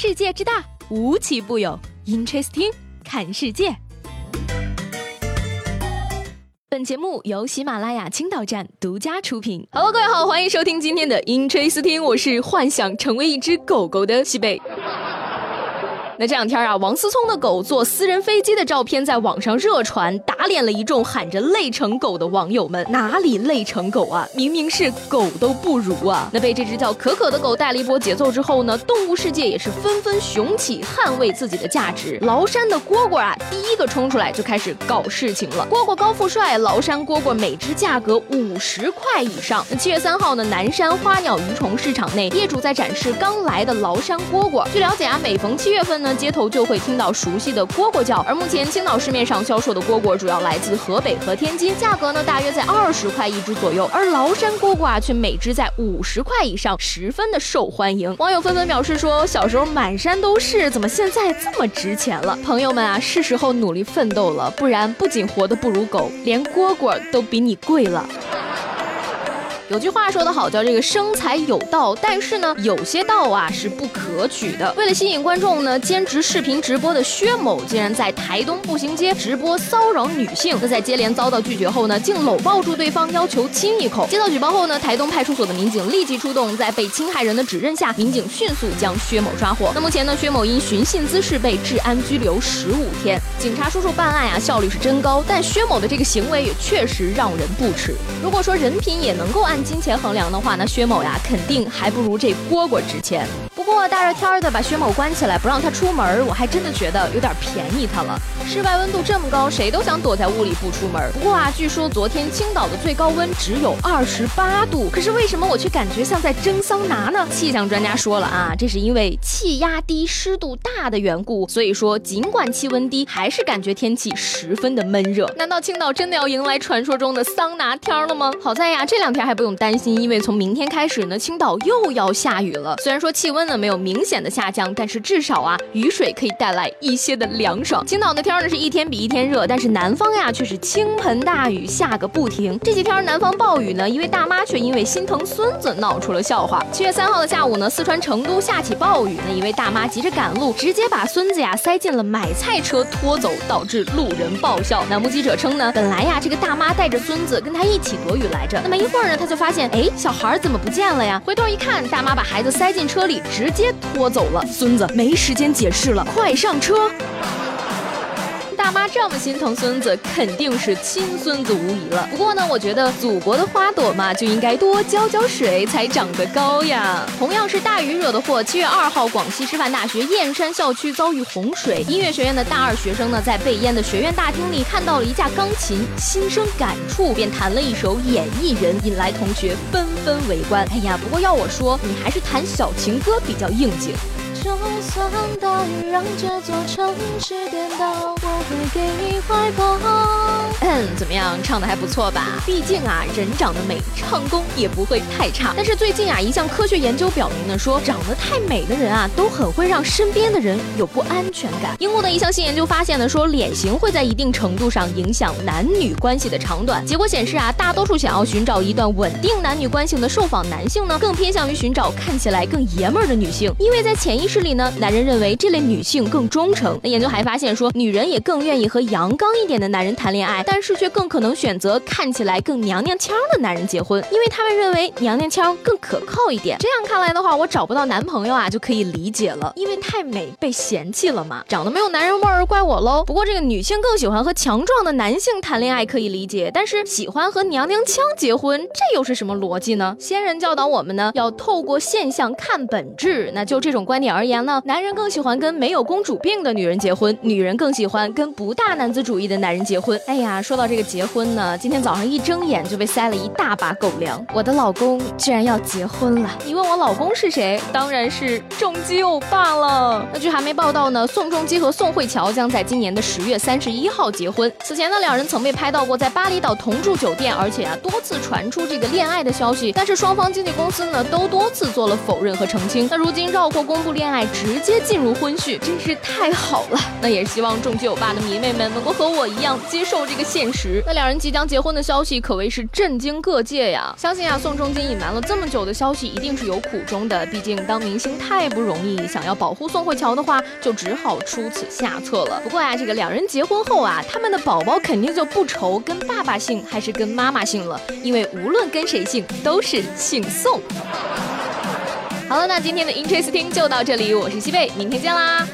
世界之大，无奇不有。Interesting，看世界。本节目由喜马拉雅青岛站独家出品。Hello，各位好，欢迎收听今天的 Interesting，我是幻想成为一只狗狗的西贝。那这两天啊，王思聪的狗坐私人飞机的照片在网上热传，打脸了一众喊着“累成狗”的网友们。哪里累成狗啊？明明是狗都不如啊！那被这只叫可可的狗带了一波节奏之后呢，动物世界也是纷纷雄起，捍卫自己的价值。崂山的蝈蝈啊，第一个冲出来就开始搞事情了。蝈蝈高富帅，崂山蝈蝈每只价格五十块以上。那七月三号呢，南山花鸟鱼虫市场内，业主在展示刚来的崂山蝈蝈。据了解啊，每逢七月份呢。街头就会听到熟悉的蝈蝈叫，而目前青岛市面上销售的蝈蝈主要来自河北和天津，价格呢大约在二十块一只左右，而崂山蝈蝈啊却每只在五十块以上，十分的受欢迎。网友纷纷表示说，小时候满山都是，怎么现在这么值钱了？朋友们啊，是时候努力奋斗了，不然不仅活得不如狗，连蝈蝈都比你贵了。有句话说得好，叫这个生财有道，但是呢，有些道啊是不可取的。为了吸引观众呢，兼职视频直播的薛某竟然在台东步行街直播骚扰女性。那在接连遭到拒绝后呢，竟搂抱住对方，要求亲一口。接到举报后呢，台东派出所的民警立即出动，在被侵害人的指认下，民警迅速将薛某抓获。那目前呢，薛某因寻衅滋事被治安拘留十五天。警察叔叔办案啊，效率是真高，但薛某的这个行为也确实让人不齿。如果说人品也能够按金钱衡量的话，那薛某呀，肯定还不如这蝈蝈值钱。不过大热天的把薛某关起来，不让他出门，我还真的觉得有点便宜他了。室外温度这么高，谁都想躲在屋里不出门。不过啊，据说昨天青岛的最高温只有二十八度，可是为什么我却感觉像在蒸桑拿呢？气象专家说了啊，这是因为气压低、湿度大的缘故。所以说，尽管气温低，还是感觉天气十分的闷热。难道青岛真的要迎来传说中的桑拿天了吗？好在呀，这两天还不用担心。因为从明天开始呢，青岛又要下雨了。虽然说气温呢没有明显的下降，但是至少啊，雨水可以带来一些的凉爽。青岛的天呢是一天比一天热，但是南方呀却是倾盆大雨下个不停。这几天南方暴雨呢，一位大妈却因为心疼孙子闹出了笑话。七月三号的下午呢，四川成都下起暴雨，那一位大妈急着赶路，直接把孙子呀塞进了买菜车拖走，导致路人爆笑。那目击者称呢，本来呀这个大妈带着孙子跟他一起躲雨来着，那么一会儿呢，他就发现。哎，小孩怎么不见了呀？回头一看，大妈把孩子塞进车里，直直接拖走了。孙子没时间解释了，快上车！大妈这么心疼孙子，肯定是亲孙子无疑了。不过呢，我觉得祖国的花朵嘛，就应该多浇浇水，才长得高呀。同样是大雨惹的祸，七月二号，广西师范大学燕山校区遭遇洪水，音乐学院的大二学生呢，在被淹的学院大厅里看到了一架钢琴，心生感触，便弹了一首《演艺人》，引来同学纷纷围观。哎呀，不过要我说，你还是弹小情歌比较应景。就算大雨让这座城市颠倒，我会给你怀抱。嗯，怎么样，唱的还不错吧？毕竟啊，人长得美，唱功也不会太差。但是最近啊，一项科学研究表明呢，说长得太美的人啊，都很会让身边的人有不安全感。英国的一项新研究发现呢，说脸型会在一定程度上影响男女关系的长短。结果显示啊，大多数想要寻找一段稳定男女关系的受访男性呢，更偏向于寻找看起来更爷们儿的女性，因为在潜意识。里呢，男人认为这类女性更忠诚。那研究还发现说，女人也更愿意和阳刚一点的男人谈恋爱，但是却更可能选择看起来更娘娘腔的男人结婚，因为他们认为娘娘腔更可靠一点。这样看来的话，我找不到男朋友啊，就可以理解了，因为太美被嫌弃了嘛，长得没有男人味儿，怪我喽。不过这个女性更喜欢和强壮的男性谈恋爱可以理解，但是喜欢和娘娘腔结婚，这又是什么逻辑呢？先人教导我们呢，要透过现象看本质。那就这种观点而言。言呢，男人更喜欢跟没有公主病的女人结婚，女人更喜欢跟不大男子主义的男人结婚。哎呀，说到这个结婚呢，今天早上一睁眼就被塞了一大把狗粮。我的老公居然要结婚了！你问我老公是谁？当然是重基欧巴了。那据韩媒报道呢，宋仲基和宋慧乔将在今年的十月三十一号结婚。此前呢，两人曾被拍到过在巴厘岛同住酒店，而且啊多次传出这个恋爱的消息，但是双方经纪公司呢都多次做了否认和澄清。那如今绕过公布恋爱。直直接进入婚序，真是太好了。那也是希望众基欧巴的迷妹们能够和我一样接受这个现实。那两人即将结婚的消息可谓是震惊各界呀！相信啊，宋仲基隐瞒了这么久的消息，一定是有苦衷的。毕竟当明星太不容易，想要保护宋慧乔的话，就只好出此下策了。不过啊，这个两人结婚后啊，他们的宝宝肯定就不愁跟爸爸姓还是跟妈妈姓了，因为无论跟谁姓，都是姓宋。好了，那今天的 Interesting 就到这里，我是西贝，明天见啦。